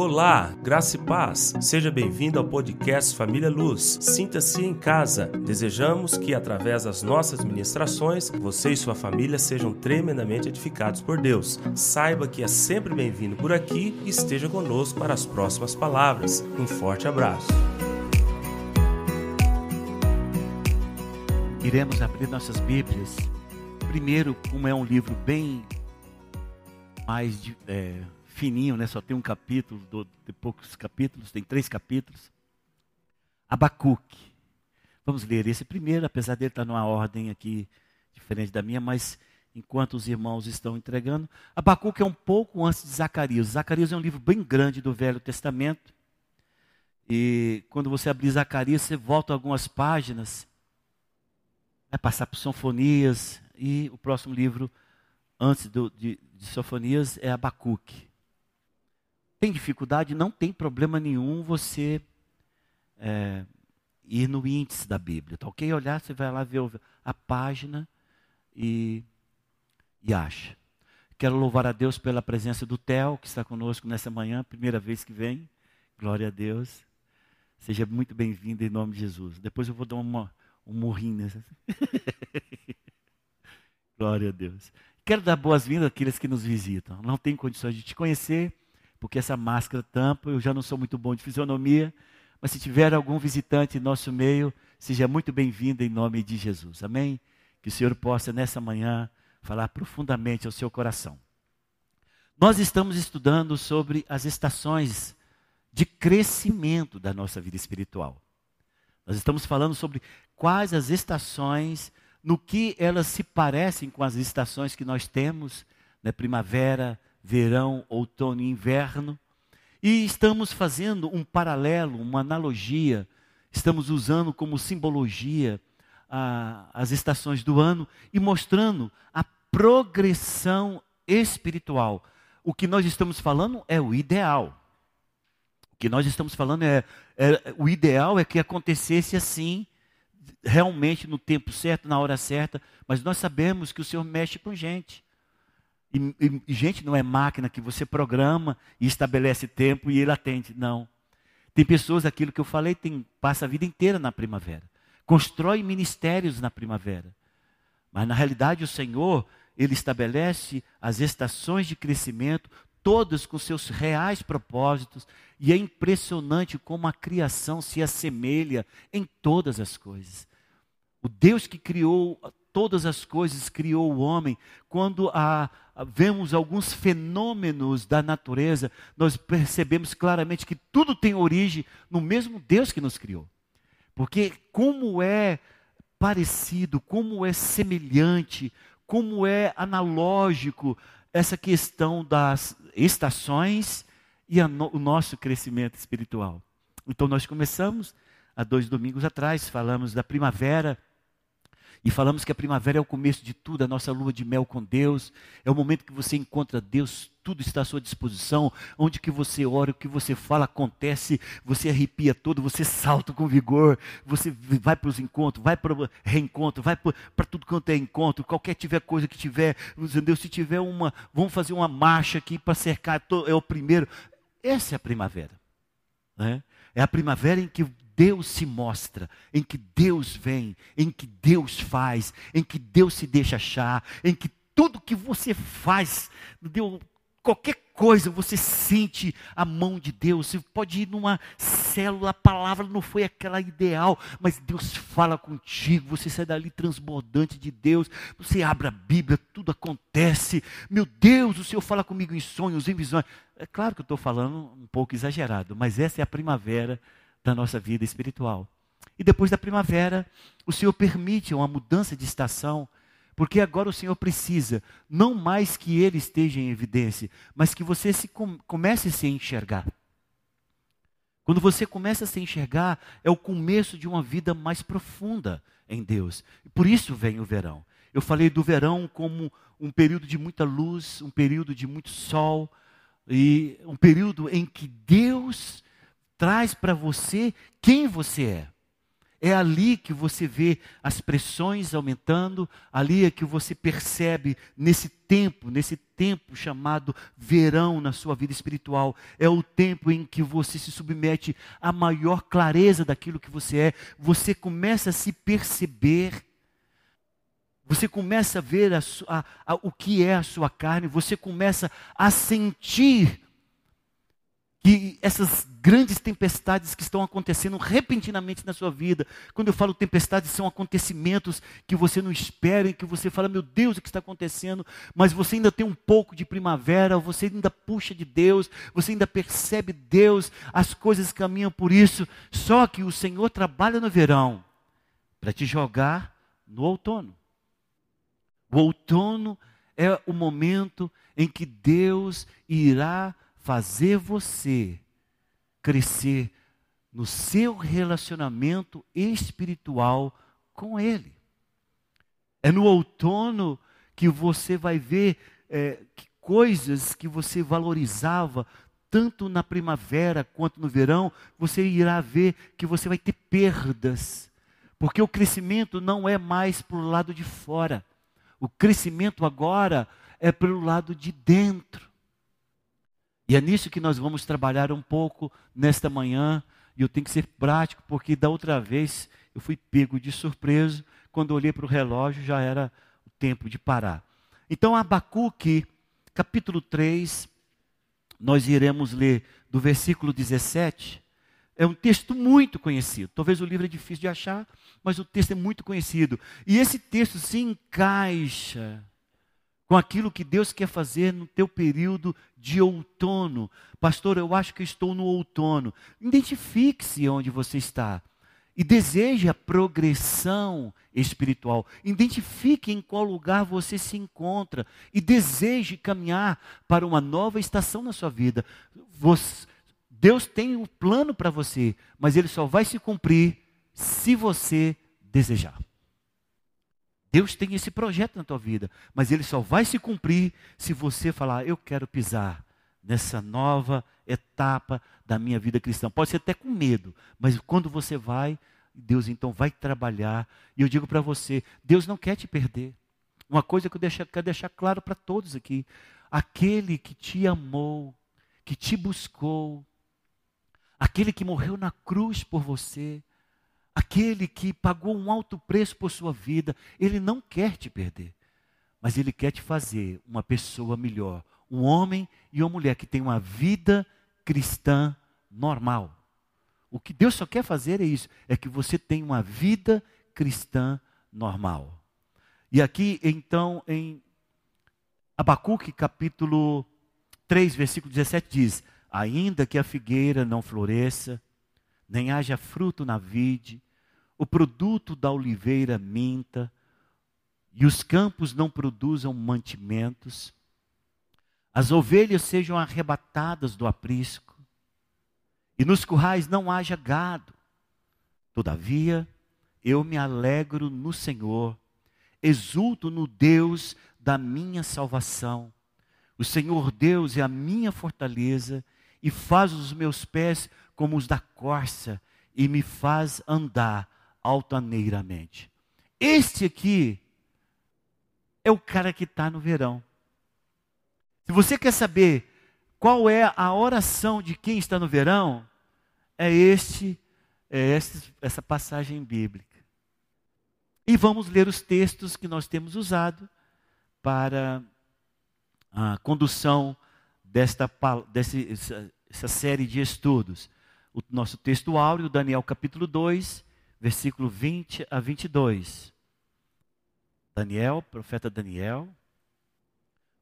Olá, graça e paz. Seja bem-vindo ao podcast Família Luz. Sinta-se em casa. Desejamos que, através das nossas ministrações, você e sua família sejam tremendamente edificados por Deus. Saiba que é sempre bem-vindo por aqui e esteja conosco para as próximas palavras. Um forte abraço. Iremos abrir nossas Bíblias. Primeiro, como é um livro bem mais de, é, fininho, né? Só tem um capítulo, do, de poucos capítulos, tem três capítulos. Abacuque. Vamos ler esse primeiro, apesar dele estar numa ordem aqui diferente da minha, mas enquanto os irmãos estão entregando. Abacuque é um pouco antes de Zacarias. Zacarias é um livro bem grande do Velho Testamento. E quando você abrir Zacarias, você volta algumas páginas, vai passar por Sonfonias, e o próximo livro, antes do, de, de Sofonias, é Abacuque. Tem dificuldade? Não tem problema nenhum você é, ir no índice da Bíblia, tá ok? Olhar, você vai lá ver a página e, e acha. Quero louvar a Deus pela presença do Theo, que está conosco nessa manhã, primeira vez que vem. Glória a Deus. Seja muito bem-vindo em nome de Jesus. Depois eu vou dar uma, um morrinho nessa. Glória a Deus. Quero dar boas-vindas àqueles que nos visitam. Não tem condições de te conhecer, porque essa máscara tampa, eu já não sou muito bom de fisionomia, mas se tiver algum visitante em nosso meio, seja muito bem-vindo em nome de Jesus. Amém? Que o Senhor possa nessa manhã falar profundamente ao seu coração. Nós estamos estudando sobre as estações de crescimento da nossa vida espiritual. Nós estamos falando sobre quais as estações, no que elas se parecem com as estações que nós temos, né, primavera, verão, outono e inverno. E estamos fazendo um paralelo, uma analogia, estamos usando como simbologia a, as estações do ano e mostrando a progressão espiritual. O que nós estamos falando é o ideal. O que nós estamos falando é, é o ideal é que acontecesse assim, realmente no tempo certo, na hora certa, mas nós sabemos que o Senhor mexe com gente. E, e, e, gente, não é máquina que você programa e estabelece tempo e ele atende. Não. Tem pessoas, aquilo que eu falei, tem, passa a vida inteira na primavera. Constrói ministérios na primavera. Mas na realidade o Senhor, Ele estabelece as estações de crescimento, todas com seus reais propósitos. E é impressionante como a criação se assemelha em todas as coisas. O Deus que criou todas as coisas criou o homem, quando a, vemos alguns fenômenos da natureza, nós percebemos claramente que tudo tem origem no mesmo Deus que nos criou. Porque como é parecido, como é semelhante, como é analógico essa questão das estações e no, o nosso crescimento espiritual. Então nós começamos há dois domingos atrás, falamos da primavera e falamos que a primavera é o começo de tudo, a nossa lua de mel com Deus. É o momento que você encontra Deus, tudo está à sua disposição. Onde que você ora, o que você fala acontece, você arrepia todo, você salta com vigor, você vai para os encontros, vai para o reencontro, vai para tudo quanto é encontro, qualquer tiver coisa que tiver, entendeu? Se tiver uma, vamos fazer uma marcha aqui para cercar, é o primeiro. Essa é a primavera. Né? É a primavera em que Deus se mostra, em que Deus vem, em que Deus faz, em que Deus se deixa achar, em que tudo que você faz, Deus, qualquer coisa, você sente a mão de Deus. Você pode ir numa célula, a palavra não foi aquela ideal, mas Deus fala contigo, você sai dali transbordante de Deus, você abre a Bíblia, tudo acontece. Meu Deus, o Senhor fala comigo em sonhos, em visões. É claro que eu estou falando um pouco exagerado, mas essa é a primavera da nossa vida espiritual. E depois da primavera, o Senhor permite uma mudança de estação, porque agora o Senhor precisa, não mais que Ele esteja em evidência, mas que você se comece a se enxergar. Quando você começa a se enxergar, é o começo de uma vida mais profunda em Deus. Por isso vem o verão. Eu falei do verão como um período de muita luz, um período de muito sol, e um período em que Deus traz para você quem você é. É ali que você vê as pressões aumentando, ali é que você percebe nesse tempo, nesse tempo chamado verão na sua vida espiritual. É o tempo em que você se submete à maior clareza daquilo que você é. Você começa a se perceber. Você começa a ver a, a, a, o que é a sua carne. Você começa a sentir que essas grandes tempestades que estão acontecendo repentinamente na sua vida, quando eu falo tempestades, são acontecimentos que você não espera e que você fala, meu Deus, o que está acontecendo? Mas você ainda tem um pouco de primavera, você ainda puxa de Deus, você ainda percebe Deus, as coisas caminham por isso. Só que o Senhor trabalha no verão para te jogar no outono. O outono é o momento em que Deus irá fazer você crescer no seu relacionamento espiritual com Ele. É no outono que você vai ver é, que coisas que você valorizava tanto na primavera quanto no verão, você irá ver que você vai ter perdas, porque o crescimento não é mais para o lado de fora, o crescimento agora é pelo lado de dentro. E é nisso que nós vamos trabalhar um pouco nesta manhã. E eu tenho que ser prático, porque da outra vez eu fui pego de surpresa. Quando olhei para o relógio, já era o tempo de parar. Então, Abacuque, capítulo 3, nós iremos ler do versículo 17. É um texto muito conhecido. Talvez o livro é difícil de achar, mas o texto é muito conhecido. E esse texto se encaixa com aquilo que Deus quer fazer no teu período de outono. Pastor, eu acho que estou no outono. Identifique-se onde você está e deseje a progressão espiritual. Identifique em qual lugar você se encontra e deseje caminhar para uma nova estação na sua vida. Você, Deus tem um plano para você, mas ele só vai se cumprir se você desejar. Deus tem esse projeto na tua vida, mas ele só vai se cumprir se você falar: Eu quero pisar nessa nova etapa da minha vida cristã. Pode ser até com medo, mas quando você vai, Deus então vai trabalhar. E eu digo para você: Deus não quer te perder. Uma coisa que eu deixo, quero deixar claro para todos aqui: aquele que te amou, que te buscou, aquele que morreu na cruz por você, Aquele que pagou um alto preço por sua vida, ele não quer te perder, mas ele quer te fazer uma pessoa melhor, um homem e uma mulher que tem uma vida cristã normal. O que Deus só quer fazer é isso, é que você tenha uma vida cristã normal. E aqui, então, em Abacuque, capítulo 3, versículo 17, diz: Ainda que a figueira não floresça, nem haja fruto na vide, o produto da oliveira minta, e os campos não produzam mantimentos, as ovelhas sejam arrebatadas do aprisco, e nos currais não haja gado. Todavia, eu me alegro no Senhor, exulto no Deus da minha salvação. O Senhor Deus é a minha fortaleza e faz os meus pés como os da corça e me faz andar altaneiramente. Este aqui é o cara que está no verão. Se você quer saber qual é a oração de quem está no verão, é este, é este, essa passagem bíblica. E vamos ler os textos que nós temos usado para a condução desta desse, essa, essa série de estudos. O nosso texto áureo, Daniel capítulo 2, versículo 20 a 22. Daniel, profeta Daniel,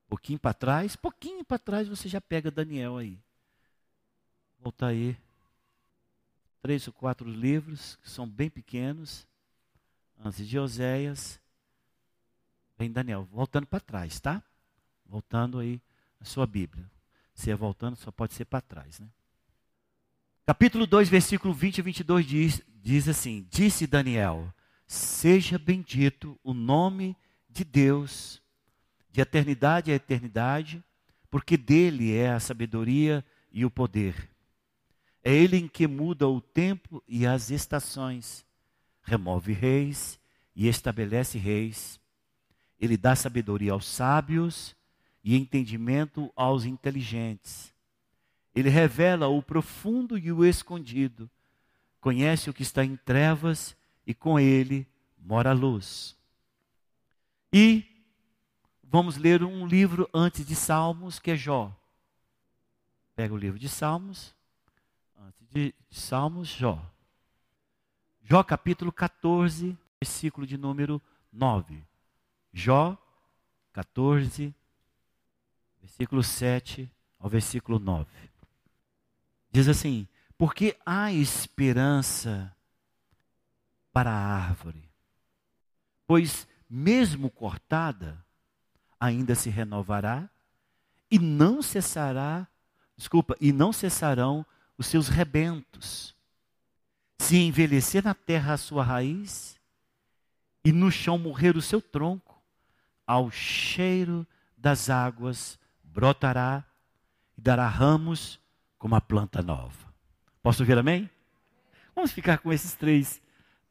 pouquinho para trás, pouquinho para trás você já pega Daniel aí. Volta aí. Três ou quatro livros que são bem pequenos. Antes de Oséias, vem Daniel. Voltando para trás, tá? Voltando aí a sua Bíblia. Se é voltando, só pode ser para trás, né? Capítulo 2, versículo 20 e 22 diz, diz assim: Disse Daniel: Seja bendito o nome de Deus, de eternidade a eternidade, porque dele é a sabedoria e o poder. É ele em que muda o tempo e as estações, remove reis e estabelece reis. Ele dá sabedoria aos sábios e entendimento aos inteligentes. Ele revela o profundo e o escondido. Conhece o que está em trevas e com ele mora a luz. E vamos ler um livro antes de Salmos, que é Jó. Pega o livro de Salmos, antes de Salmos, Jó. Jó capítulo 14, versículo de número 9. Jó 14, versículo 7 ao versículo 9. Diz assim: Porque há esperança para a árvore, pois mesmo cortada, ainda se renovará e não cessará, desculpa, e não cessarão os seus rebentos. Se envelhecer na terra a sua raiz e no chão morrer o seu tronco, ao cheiro das águas brotará e dará ramos como a planta nova. Posso ouvir amém? Vamos ficar com esses três,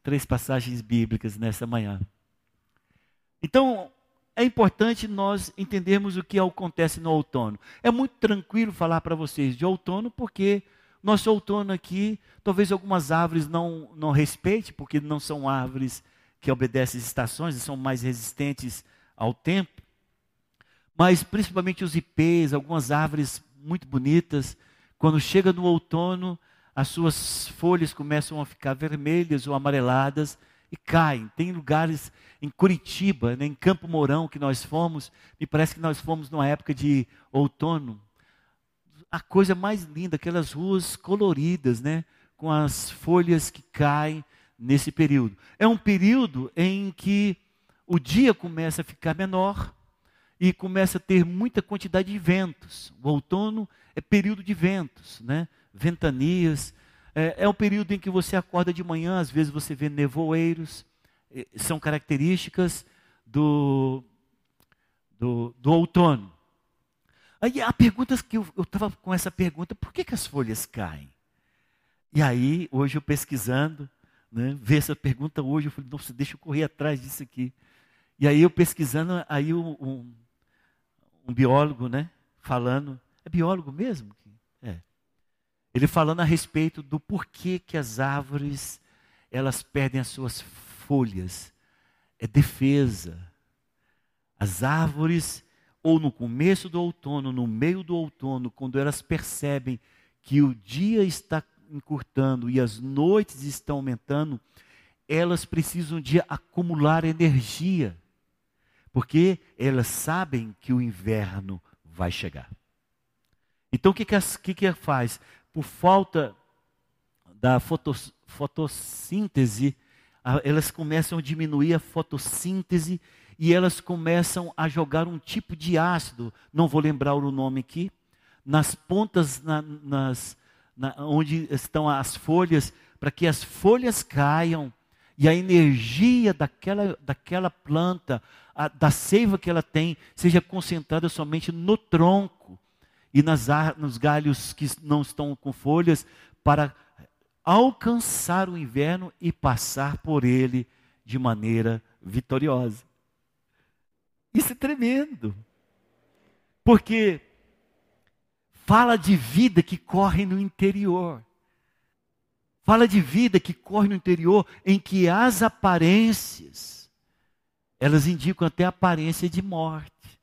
três passagens bíblicas nessa manhã. Então, é importante nós entendermos o que acontece no outono. É muito tranquilo falar para vocês de outono, porque nosso outono aqui, talvez algumas árvores não, não respeite, porque não são árvores que obedecem às estações são mais resistentes ao tempo. Mas principalmente os ipês, algumas árvores muito bonitas, quando chega no outono, as suas folhas começam a ficar vermelhas ou amareladas e caem. Tem lugares em Curitiba, né, em Campo Mourão, que nós fomos, me parece que nós fomos numa época de outono. A coisa mais linda, aquelas ruas coloridas, né, com as folhas que caem nesse período. É um período em que o dia começa a ficar menor e começa a ter muita quantidade de ventos. O outono é período de ventos, né? ventanias. É, é o período em que você acorda de manhã, às vezes você vê nevoeiros. São características do, do, do outono. Aí a pergunta que eu estava com essa pergunta, por que, que as folhas caem? E aí, hoje eu pesquisando, né, ver essa pergunta hoje, eu falei, nossa, deixa eu correr atrás disso aqui. E aí eu pesquisando, aí um, um biólogo, né, falando, é biólogo mesmo? É. Ele falando a respeito do porquê que as árvores elas perdem as suas folhas. É defesa. As árvores, ou no começo do outono, no meio do outono, quando elas percebem que o dia está encurtando e as noites estão aumentando, elas precisam de acumular energia, porque elas sabem que o inverno vai chegar. Então o que, que, que, que faz? Por falta da fotos, fotossíntese, elas começam a diminuir a fotossíntese e elas começam a jogar um tipo de ácido, não vou lembrar o nome aqui, nas pontas, na, nas, na, onde estão as folhas, para que as folhas caiam e a energia daquela, daquela planta, a, da seiva que ela tem, seja concentrada somente no tronco e nas, nos galhos que não estão com folhas, para alcançar o inverno e passar por ele de maneira vitoriosa. Isso é tremendo. Porque fala de vida que corre no interior. Fala de vida que corre no interior em que as aparências elas indicam até a aparência de morte.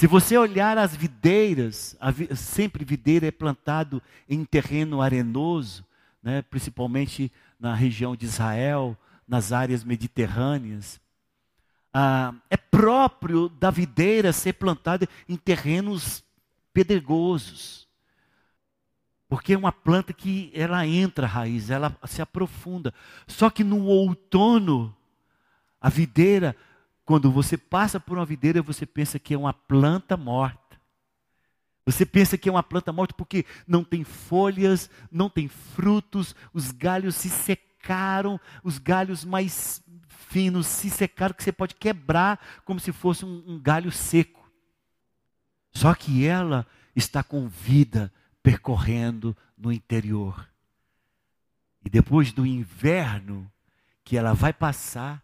Se você olhar as videiras, sempre videira é plantado em terreno arenoso, né, principalmente na região de Israel, nas áreas mediterrâneas. Ah, é próprio da videira ser plantada em terrenos pedregosos. Porque é uma planta que ela entra raiz, ela se aprofunda. Só que no outono, a videira quando você passa por uma videira, você pensa que é uma planta morta. Você pensa que é uma planta morta porque não tem folhas, não tem frutos, os galhos se secaram, os galhos mais finos se secaram, que você pode quebrar como se fosse um, um galho seco. Só que ela está com vida percorrendo no interior. E depois do inverno que ela vai passar,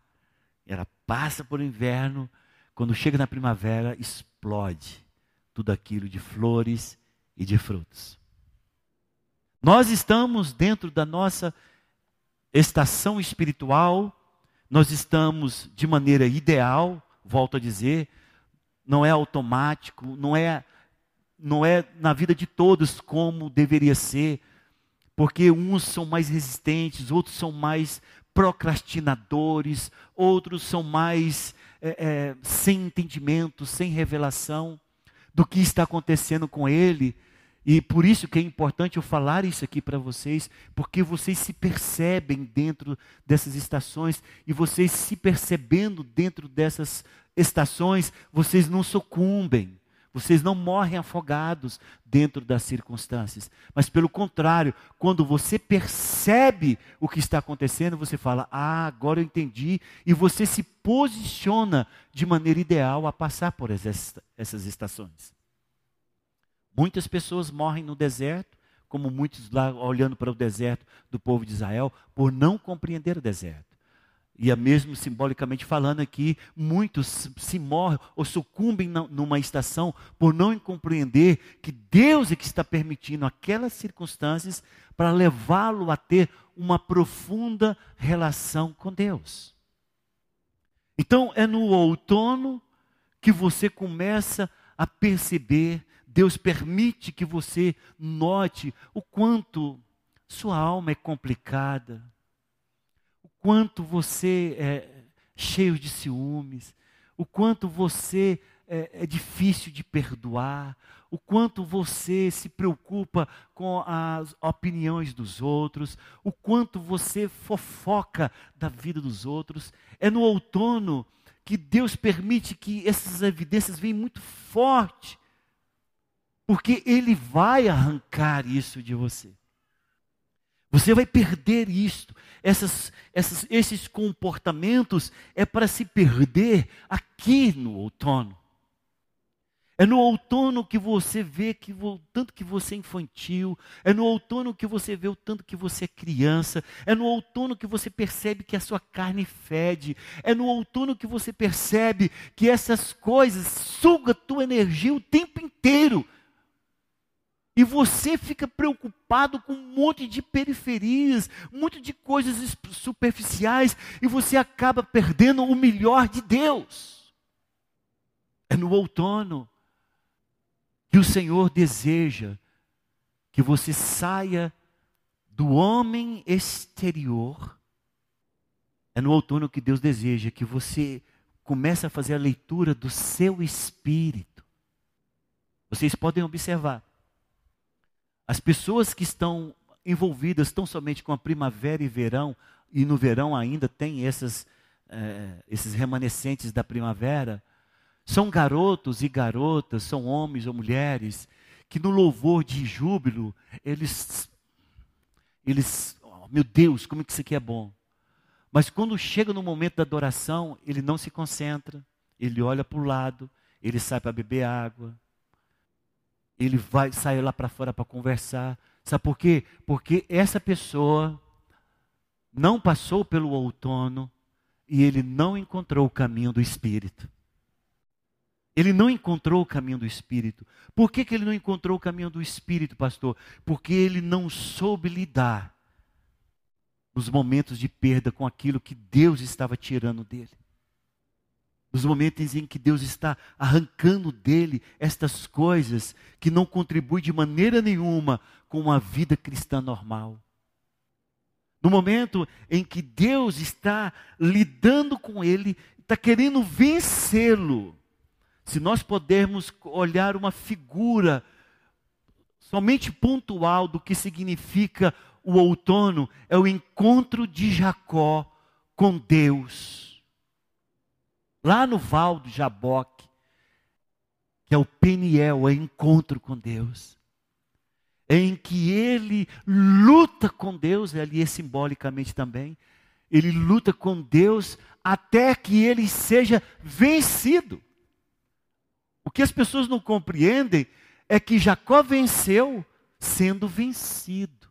ela passa por inverno, quando chega na primavera, explode tudo aquilo de flores e de frutos. Nós estamos dentro da nossa estação espiritual, nós estamos de maneira ideal, volto a dizer, não é automático, não é não é na vida de todos como deveria ser, porque uns são mais resistentes, outros são mais procrastinadores, outros são mais é, é, sem entendimento, sem revelação do que está acontecendo com ele. E por isso que é importante eu falar isso aqui para vocês, porque vocês se percebem dentro dessas estações e vocês se percebendo dentro dessas estações, vocês não sucumbem. Vocês não morrem afogados dentro das circunstâncias, mas pelo contrário, quando você percebe o que está acontecendo, você fala: "Ah, agora eu entendi", e você se posiciona de maneira ideal a passar por essas estações. Muitas pessoas morrem no deserto, como muitos lá olhando para o deserto do povo de Israel, por não compreender o deserto. E é mesmo simbolicamente falando aqui, muitos se morrem ou sucumbem numa estação por não compreender que Deus é que está permitindo aquelas circunstâncias para levá-lo a ter uma profunda relação com Deus. Então é no outono que você começa a perceber, Deus permite que você note o quanto sua alma é complicada quanto você é cheio de ciúmes, o quanto você é, é difícil de perdoar, o quanto você se preocupa com as opiniões dos outros, o quanto você fofoca da vida dos outros. É no outono que Deus permite que essas evidências venham muito forte, porque Ele vai arrancar isso de você. Você vai perder isto. Essas, essas, esses comportamentos é para se perder aqui no outono. É no outono que você vê que o tanto que você é infantil, é no outono que você vê o tanto que você é criança, é no outono que você percebe que a sua carne fede, é no outono que você percebe que essas coisas sugam a tua energia o tempo inteiro. E você fica preocupado com um monte de periferias, um monte de coisas superficiais, e você acaba perdendo o melhor de Deus. É no outono que o Senhor deseja que você saia do homem exterior. É no outono que Deus deseja que você comece a fazer a leitura do seu espírito. Vocês podem observar as pessoas que estão envolvidas tão somente com a primavera e verão, e no verão ainda tem essas, é, esses remanescentes da primavera, são garotos e garotas, são homens ou mulheres, que no louvor de júbilo, eles, eles, oh, meu Deus, como é que isso aqui é bom. Mas quando chega no momento da adoração, ele não se concentra, ele olha para o lado, ele sai para beber água, ele vai sair lá para fora para conversar. Sabe por quê? Porque essa pessoa não passou pelo outono e ele não encontrou o caminho do Espírito. Ele não encontrou o caminho do Espírito. Por que, que ele não encontrou o caminho do Espírito, pastor? Porque ele não soube lidar nos momentos de perda com aquilo que Deus estava tirando dele nos momentos em que Deus está arrancando dele estas coisas que não contribuem de maneira nenhuma com uma vida cristã normal. No momento em que Deus está lidando com ele, está querendo vencê-lo. Se nós pudermos olhar uma figura somente pontual do que significa o outono, é o encontro de Jacó com Deus lá no Val do Jaboque, que é o Peniel, é encontro com Deus, em que ele luta com Deus, ali é simbolicamente também, ele luta com Deus até que ele seja vencido. O que as pessoas não compreendem é que Jacó venceu sendo vencido.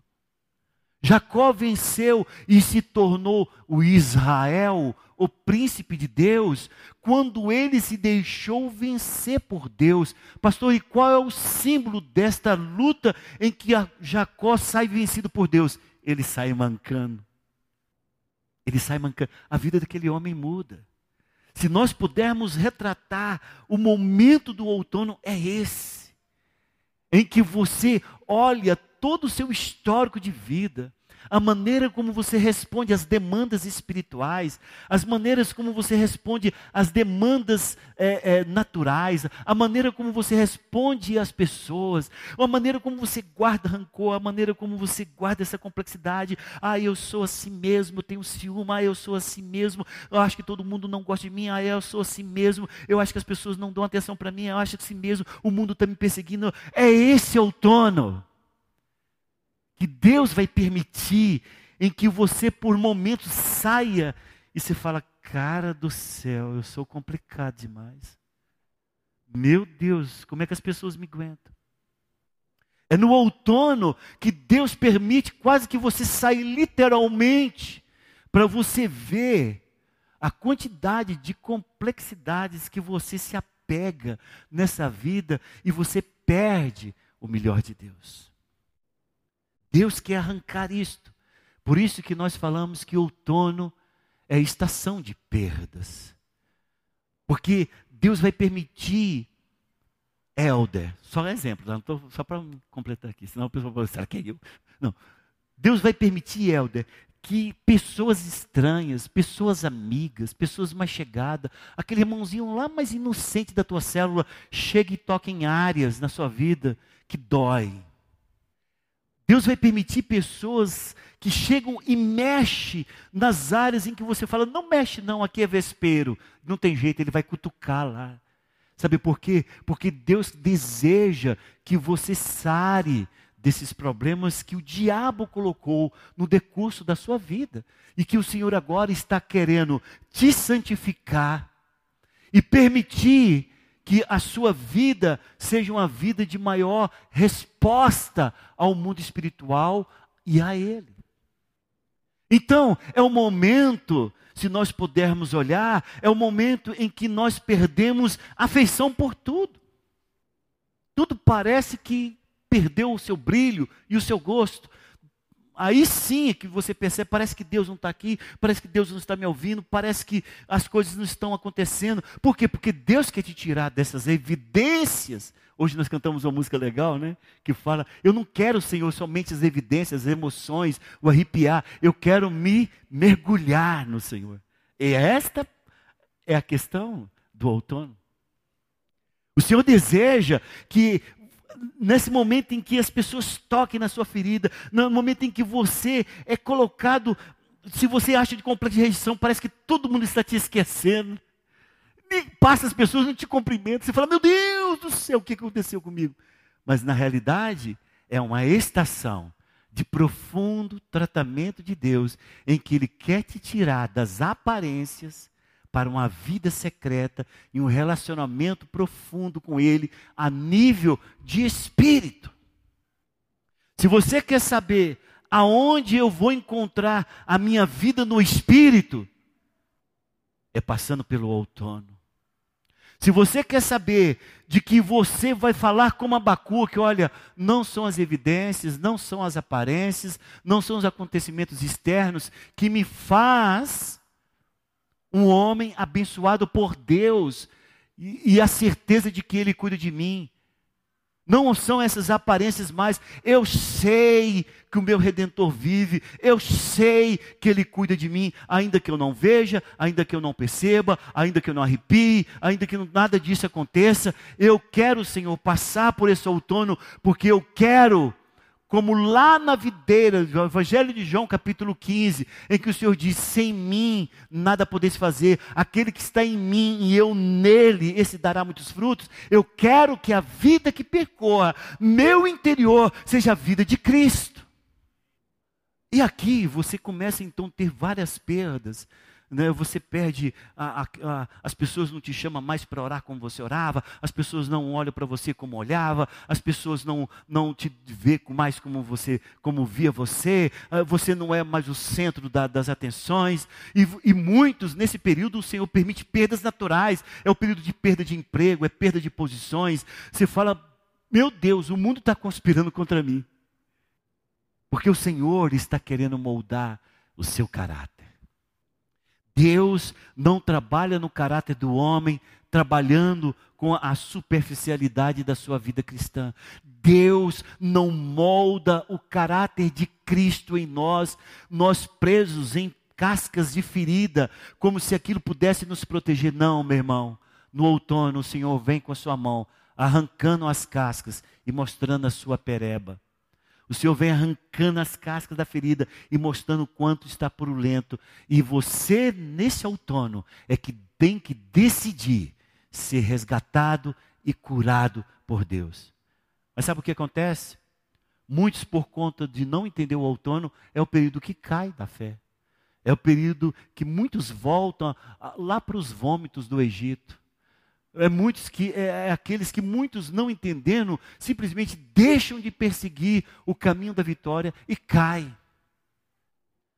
Jacó venceu e se tornou o Israel, o príncipe de Deus, quando ele se deixou vencer por Deus. Pastor, e qual é o símbolo desta luta em que Jacó sai vencido por Deus? Ele sai mancando. Ele sai mancando. A vida daquele homem muda. Se nós pudermos retratar o momento do outono, é esse, em que você olha todo o seu histórico de vida, a maneira como você responde às demandas espirituais, as maneiras como você responde às demandas é, é, naturais, a maneira como você responde às pessoas, a maneira como você guarda rancor, a maneira como você guarda essa complexidade. Ah, eu sou assim mesmo, eu tenho ciúme, ah, eu sou assim mesmo, eu acho que todo mundo não gosta de mim, ah, eu sou assim mesmo, eu acho que as pessoas não dão atenção para mim, eu acho que assim mesmo, o mundo está me perseguindo. É esse outono que Deus vai permitir em que você por momentos saia e se fala, cara do céu, eu sou complicado demais. Meu Deus, como é que as pessoas me aguentam? É no outono que Deus permite quase que você saia literalmente para você ver a quantidade de complexidades que você se apega nessa vida e você perde o melhor de Deus. Deus quer arrancar isto. Por isso que nós falamos que outono é estação de perdas. Porque Deus vai permitir Elder, só exemplo, não tô, só para completar aqui, senão o pessoal vai será que é eu? Não. Deus vai permitir, Elder, que pessoas estranhas, pessoas amigas, pessoas mais chegadas, aquele irmãozinho lá mais inocente da tua célula, chegue e toque em áreas na sua vida que dói, Deus vai permitir pessoas que chegam e mexem nas áreas em que você fala, não mexe não, aqui é vespeiro. Não tem jeito, ele vai cutucar lá. Sabe por quê? Porque Deus deseja que você sare desses problemas que o diabo colocou no decurso da sua vida. E que o Senhor agora está querendo te santificar e permitir que a sua vida seja uma vida de maior resposta ao mundo espiritual e a Ele. Então, é o momento, se nós pudermos olhar, é o momento em que nós perdemos afeição por tudo. Tudo parece que perdeu o seu brilho e o seu gosto aí sim é que você percebe, parece que Deus não está aqui, parece que Deus não está me ouvindo, parece que as coisas não estão acontecendo. Por quê? Porque Deus quer te tirar dessas evidências. Hoje nós cantamos uma música legal, né? Que fala: Eu não quero, Senhor, somente as evidências, as emoções, o arrepiar. Eu quero me mergulhar no Senhor. E esta é a questão do outono. O Senhor deseja que nesse momento em que as pessoas toquem na sua ferida, no momento em que você é colocado, se você acha de completa rejeição, parece que todo mundo está te esquecendo. E passa as pessoas, não te cumprimentam, você fala, meu Deus do céu, o que aconteceu comigo? Mas na realidade, é uma estação de profundo tratamento de Deus, em que Ele quer te tirar das aparências para uma vida secreta e um relacionamento profundo com Ele a nível de espírito. Se você quer saber aonde eu vou encontrar a minha vida no espírito, é passando pelo outono. Se você quer saber de que você vai falar como Abacuque, olha, não são as evidências, não são as aparências, não são os acontecimentos externos que me faz um homem abençoado por Deus e, e a certeza de que Ele cuida de mim. Não são essas aparências mais. Eu sei que o meu redentor vive, eu sei que ele cuida de mim, ainda que eu não veja, ainda que eu não perceba, ainda que eu não arrepie, ainda que nada disso aconteça. Eu quero, Senhor, passar por esse outono, porque eu quero como lá na videira, no Evangelho de João, capítulo 15, em que o Senhor diz: Sem mim nada podeis fazer, aquele que está em mim e eu nele, esse dará muitos frutos. Eu quero que a vida que percorra meu interior seja a vida de Cristo. E aqui você começa então a ter várias perdas, né? você perde, a, a, a, as pessoas não te chamam mais para orar como você orava, as pessoas não olham para você como olhava, as pessoas não, não te vê mais como você, como via você, ah, você não é mais o centro da, das atenções, e, e muitos, nesse período, o Senhor permite perdas naturais, é o período de perda de emprego, é perda de posições, você fala, meu Deus, o mundo está conspirando contra mim, porque o Senhor está querendo moldar o seu caráter. Deus não trabalha no caráter do homem, trabalhando com a superficialidade da sua vida cristã. Deus não molda o caráter de Cristo em nós, nós presos em cascas de ferida, como se aquilo pudesse nos proteger. Não, meu irmão. No outono, o Senhor vem com a sua mão, arrancando as cascas e mostrando a sua pereba. O Senhor vem arrancando as cascas da ferida e mostrando o quanto está purulento. E você, nesse outono, é que tem que decidir ser resgatado e curado por Deus. Mas sabe o que acontece? Muitos, por conta de não entender o outono, é o período que cai da fé. É o período que muitos voltam lá para os vômitos do Egito é, muitos que, é, é, aqueles que muitos não entendendo, simplesmente deixam de perseguir o caminho da vitória e caem.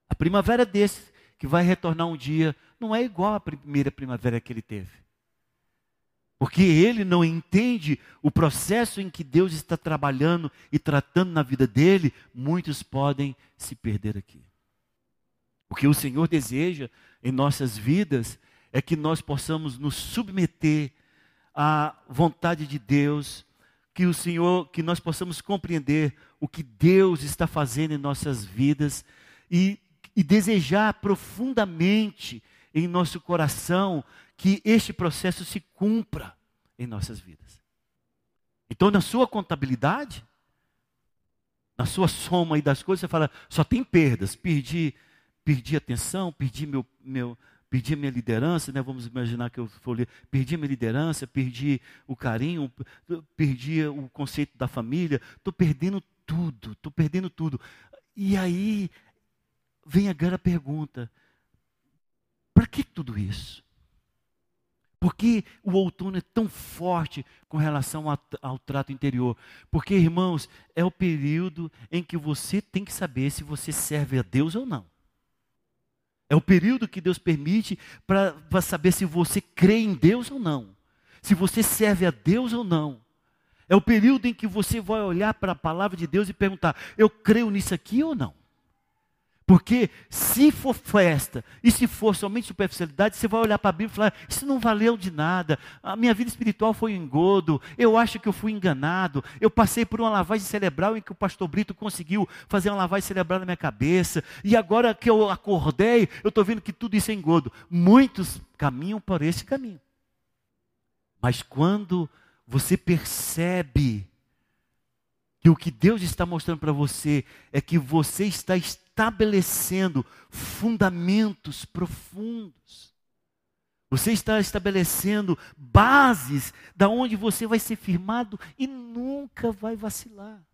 A primavera desse, que vai retornar um dia, não é igual à primeira primavera que ele teve. Porque ele não entende o processo em que Deus está trabalhando e tratando na vida dele, muitos podem se perder aqui. O que o Senhor deseja em nossas vidas é que nós possamos nos submeter a vontade de Deus, que o Senhor, que nós possamos compreender o que Deus está fazendo em nossas vidas e, e desejar profundamente em nosso coração que este processo se cumpra em nossas vidas. Então, na sua contabilidade, na sua soma aí das coisas, você fala, só tem perdas, perdi, perdi atenção, perdi meu, meu, perdi a minha liderança, né? vamos imaginar que eu falei, perdi a minha liderança, perdi o carinho, perdi o conceito da família, estou perdendo tudo, estou perdendo tudo. E aí vem agora a pergunta: para que tudo isso? Por que o outono é tão forte com relação ao, ao, trato interior? Porque, irmãos, é o período em que você tem que saber se você serve a Deus ou não. É o período que Deus permite para saber se você crê em Deus ou não. Se você serve a Deus ou não. É o período em que você vai olhar para a palavra de Deus e perguntar: eu creio nisso aqui ou não? Porque se for festa e se for somente superficialidade, você vai olhar para a Bíblia e falar: Isso não valeu de nada. A minha vida espiritual foi um engodo. Eu acho que eu fui enganado. Eu passei por uma lavagem cerebral em que o pastor Brito conseguiu fazer uma lavagem cerebral na minha cabeça. E agora que eu acordei, eu estou vendo que tudo isso é engodo. Muitos caminham por esse caminho. Mas quando você percebe que o que Deus está mostrando para você é que você está estabelecendo fundamentos profundos. Você está estabelecendo bases da onde você vai ser firmado e nunca vai vacilar.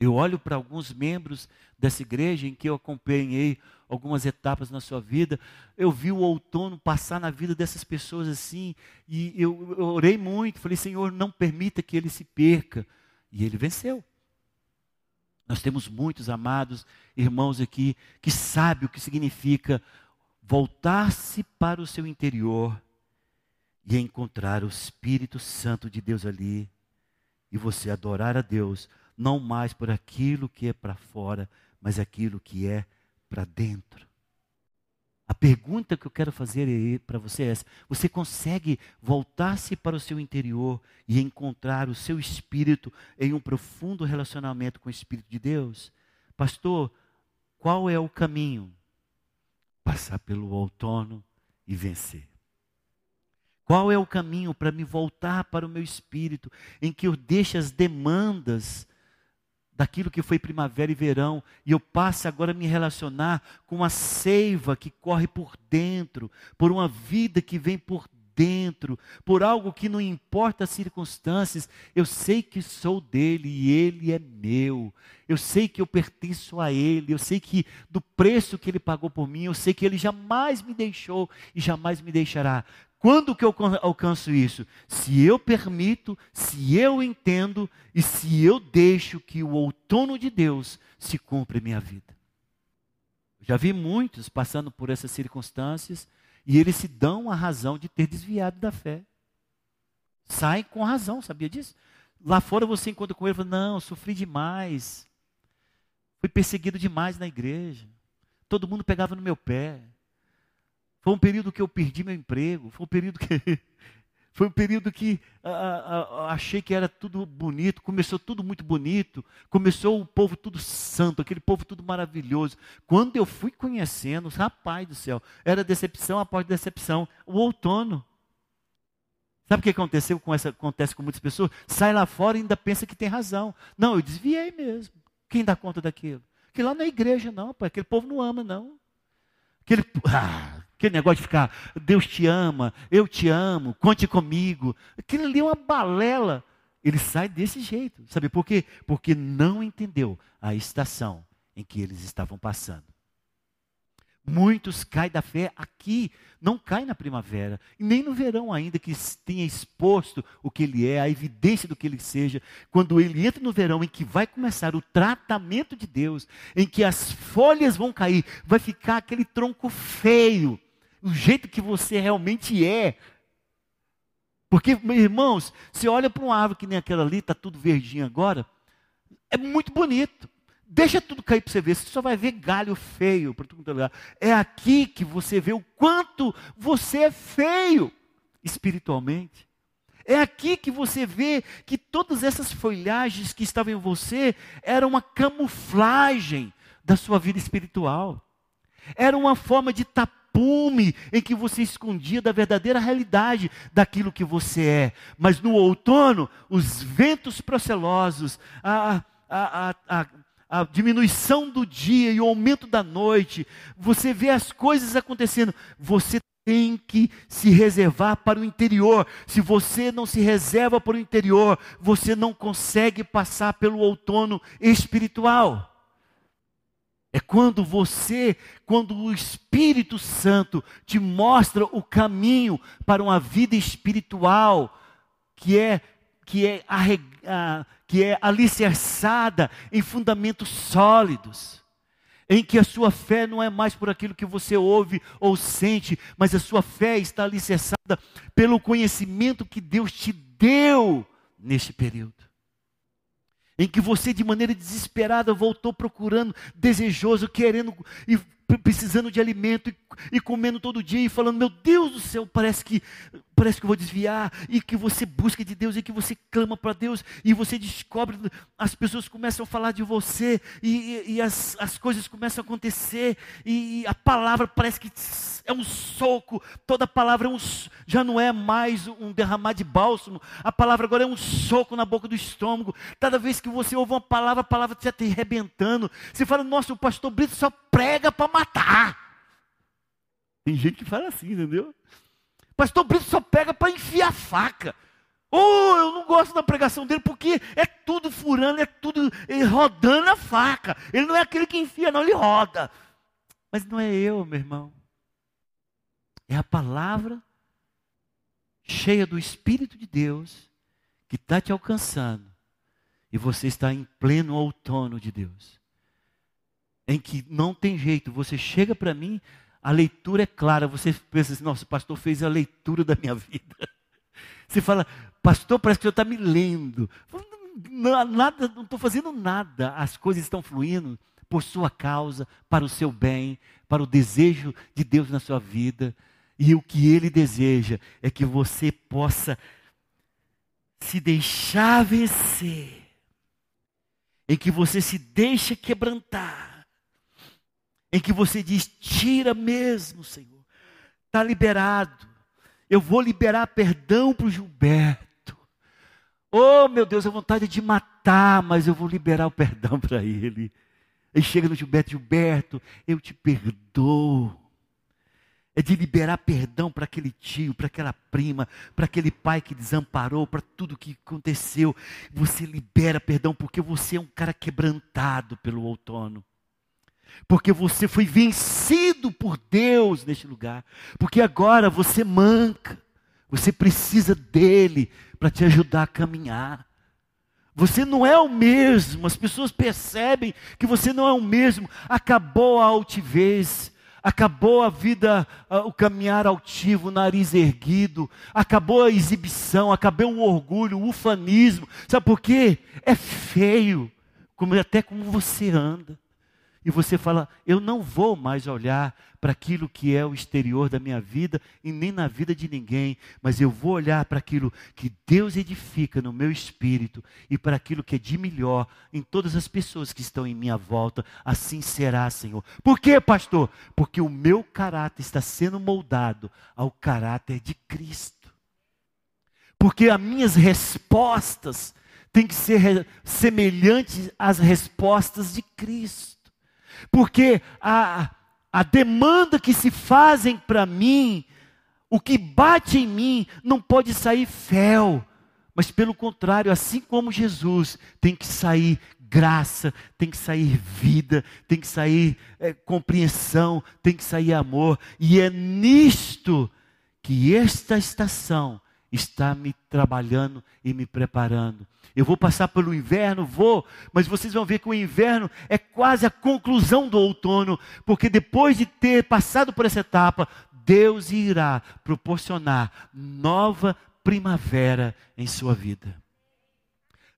Eu olho para alguns membros dessa igreja em que eu acompanhei algumas etapas na sua vida, eu vi o outono passar na vida dessas pessoas assim, e eu, eu orei muito, falei, Senhor, não permita que ele se perca, e ele venceu. Nós temos muitos amados irmãos aqui que sabem o que significa voltar-se para o seu interior e encontrar o Espírito Santo de Deus ali e você adorar a Deus não mais por aquilo que é para fora, mas aquilo que é para dentro. A pergunta que eu quero fazer para você é essa: você consegue voltar-se para o seu interior e encontrar o seu espírito em um profundo relacionamento com o Espírito de Deus? Pastor, qual é o caminho? Passar pelo outono e vencer. Qual é o caminho para me voltar para o meu espírito, em que eu deixe as demandas daquilo que foi primavera e verão, e eu passe agora a me relacionar com a seiva que corre por dentro, por uma vida que vem por dentro, por algo que não importa as circunstâncias, eu sei que sou dele e ele é meu. Eu sei que eu pertenço a ele, eu sei que do preço que ele pagou por mim, eu sei que ele jamais me deixou e jamais me deixará. Quando que eu alcanço isso? Se eu permito, se eu entendo e se eu deixo que o outono de Deus se cumpra em minha vida. Já vi muitos passando por essas circunstâncias e eles se dão a razão de ter desviado da fé. Saem com razão, sabia disso? Lá fora você encontra com ele e fala: Não, sofri demais. Fui perseguido demais na igreja. Todo mundo pegava no meu pé. Foi um período que eu perdi meu emprego. Foi um período que Foi um período que achei que era tudo bonito, começou tudo muito bonito, começou o povo tudo santo, aquele povo tudo maravilhoso. Quando eu fui conhecendo, rapaz do céu, era decepção após decepção. O outono. Sabe o que aconteceu com essa, acontece com muitas pessoas? Sai lá fora e ainda pensa que tem razão. Não, eu desviei mesmo. Quem dá conta daquilo? Que lá na igreja, não, pai, aquele povo não ama, não. Aquele, ah, Aquele negócio de ficar, Deus te ama, eu te amo, conte comigo. Aquilo ali é uma balela. Ele sai desse jeito. Sabe por quê? Porque não entendeu a estação em que eles estavam passando. Muitos caem da fé aqui, não caem na primavera, nem no verão ainda, que tenha exposto o que ele é, a evidência do que ele seja. Quando ele entra no verão, em que vai começar o tratamento de Deus, em que as folhas vão cair, vai ficar aquele tronco feio, o jeito que você realmente é. Porque, meus irmãos, você olha para uma árvore que nem aquela ali, está tudo verdinho agora, é muito bonito. Deixa tudo cair para você ver, você só vai ver galho feio para todo lugar. É aqui que você vê o quanto você é feio espiritualmente. É aqui que você vê que todas essas folhagens que estavam em você eram uma camuflagem da sua vida espiritual. Era uma forma de tapar tapume em que você escondia da verdadeira realidade daquilo que você é. Mas no outono, os ventos procelosos, a, a, a, a diminuição do dia e o aumento da noite, você vê as coisas acontecendo, você tem que se reservar para o interior. Se você não se reserva para o interior, você não consegue passar pelo outono espiritual. É quando você, quando o Espírito Santo te mostra o caminho para uma vida espiritual que é que é, que é alicerçada em fundamentos sólidos, em que a sua fé não é mais por aquilo que você ouve ou sente, mas a sua fé está alicerçada pelo conhecimento que Deus te deu neste período em que você de maneira desesperada voltou procurando, desejoso, querendo e precisando de alimento e, e, comendo todo dia e falando: Meu Deus do céu, parece que parece que eu vou desviar, e que você busca de Deus, e que você clama para Deus, e você descobre, as pessoas começam a falar de você, e, e, e as, as coisas começam a acontecer, e, a palavra parece que é um soco, toda palavra é um, já não é mais um derramar de bálsamo, a palavra agora é um soco na boca do estômago, cada vez que você ouve uma palavra, a palavra já está arrebentando, você fala, nossa, o pastor Brito só prega para matar. Tem gente que fala assim, entendeu? Pastor Brito só pega para enfiar faca. Oh, eu não gosto da pregação dele porque é tudo furando, é tudo rodando a faca. Ele não é aquele que enfia, não, ele roda. Mas não é eu, meu irmão. É a palavra cheia do Espírito de Deus que está te alcançando. E você está em pleno outono de Deus. Em que não tem jeito, você chega para mim, a leitura é clara. Você pensa assim, nossa, o pastor fez a leitura da minha vida. Você fala, pastor, parece que o senhor está me lendo. Não, nada, não estou fazendo nada. As coisas estão fluindo por sua causa, para o seu bem, para o desejo de Deus na sua vida. E o que Ele deseja é que você possa se deixar vencer, em que você se deixa quebrantar em que você diz: tira mesmo, Senhor, está liberado. Eu vou liberar perdão para o Gilberto. Oh, meu Deus, a vontade de matar, mas eu vou liberar o perdão para ele. Ele chega no Gilberto, Gilberto, eu te perdoo. é de liberar perdão para aquele tio, para aquela prima, para aquele pai que desamparou, para tudo que aconteceu. Você libera perdão porque você é um cara quebrantado pelo outono. Porque você foi vencido por Deus neste lugar. Porque agora você manca. Você precisa dele para te ajudar a caminhar. Você não é o mesmo, as pessoas percebem que você não é o mesmo. Acabou a altivez, acabou a vida, o caminhar altivo, o nariz erguido, acabou a exibição, acabou o orgulho, o ufanismo. Sabe por quê? É feio, como até como você anda. E você fala: eu não vou mais olhar para aquilo que é o exterior da minha vida e nem na vida de ninguém, mas eu vou olhar para aquilo que Deus edifica no meu espírito e para aquilo que é de melhor em todas as pessoas que estão em minha volta. Assim será, Senhor. Por quê, pastor? Porque o meu caráter está sendo moldado ao caráter de Cristo. Porque as minhas respostas têm que ser semelhantes às respostas de Cristo. Porque a, a demanda que se fazem para mim, o que bate em mim, não pode sair fel, mas pelo contrário, assim como Jesus, tem que sair graça, tem que sair vida, tem que sair é, compreensão, tem que sair amor, e é nisto que esta estação está me trabalhando e me preparando. Eu vou passar pelo inverno, vou, mas vocês vão ver que o inverno é quase a conclusão do outono, porque depois de ter passado por essa etapa, Deus irá proporcionar nova primavera em sua vida.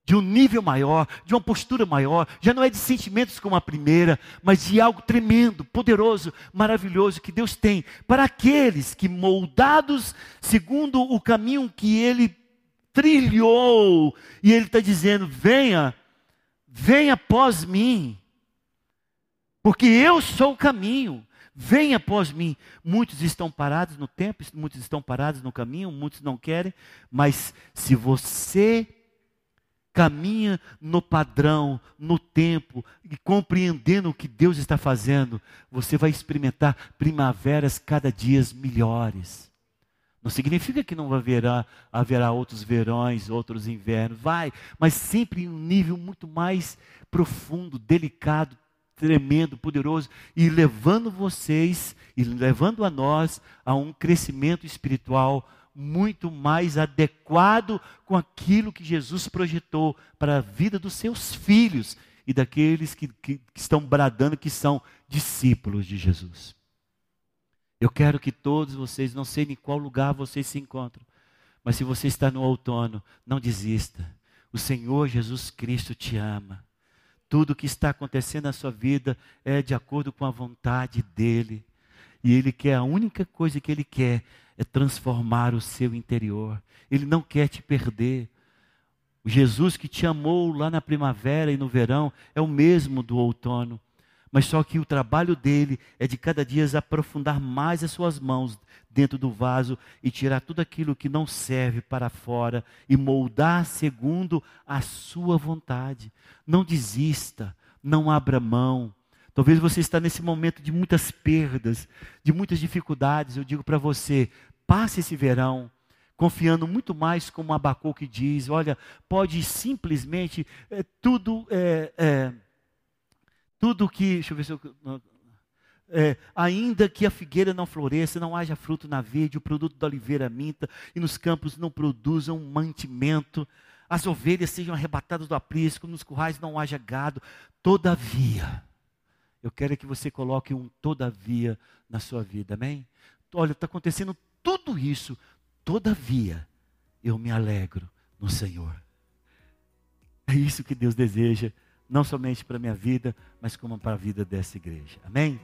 De um nível maior, de uma postura maior, já não é de sentimentos como a primeira, mas de algo tremendo, poderoso, maravilhoso que Deus tem para aqueles que, moldados segundo o caminho que Ele trilhou, e ele está dizendo: venha, venha após mim, porque eu sou o caminho. Venha após mim. Muitos estão parados no tempo, muitos estão parados no caminho, muitos não querem, mas se você caminha no padrão, no tempo, e compreendendo o que Deus está fazendo, você vai experimentar primaveras cada dia melhores. Não significa que não haverá, haverá outros verões, outros invernos. Vai, mas sempre em um nível muito mais profundo, delicado, tremendo, poderoso, e levando vocês, e levando a nós a um crescimento espiritual muito mais adequado com aquilo que Jesus projetou para a vida dos seus filhos e daqueles que, que, que estão bradando que são discípulos de Jesus. Eu quero que todos vocês, não sei em qual lugar vocês se encontram, mas se você está no outono, não desista. O Senhor Jesus Cristo te ama. Tudo o que está acontecendo na sua vida é de acordo com a vontade dEle. E Ele quer, a única coisa que Ele quer é transformar o seu interior. Ele não quer te perder. O Jesus que te amou lá na primavera e no verão é o mesmo do outono mas só que o trabalho dele é de cada dia aprofundar mais as suas mãos dentro do vaso e tirar tudo aquilo que não serve para fora e moldar segundo a sua vontade. Não desista, não abra mão. Talvez você está nesse momento de muitas perdas, de muitas dificuldades. Eu digo para você, passe esse verão confiando muito mais como Abacuque diz, olha, pode simplesmente é, tudo é, é, tudo que, deixa eu ver se eu. É, ainda que a figueira não floresça, não haja fruto na verde, o produto da oliveira minta, e nos campos não produzam mantimento, as ovelhas sejam arrebatadas do aprisco, nos currais não haja gado, todavia, eu quero que você coloque um todavia na sua vida, amém? Olha, está acontecendo tudo isso, todavia, eu me alegro no Senhor. É isso que Deus deseja não somente para a minha vida, mas como para a vida dessa igreja. Amém?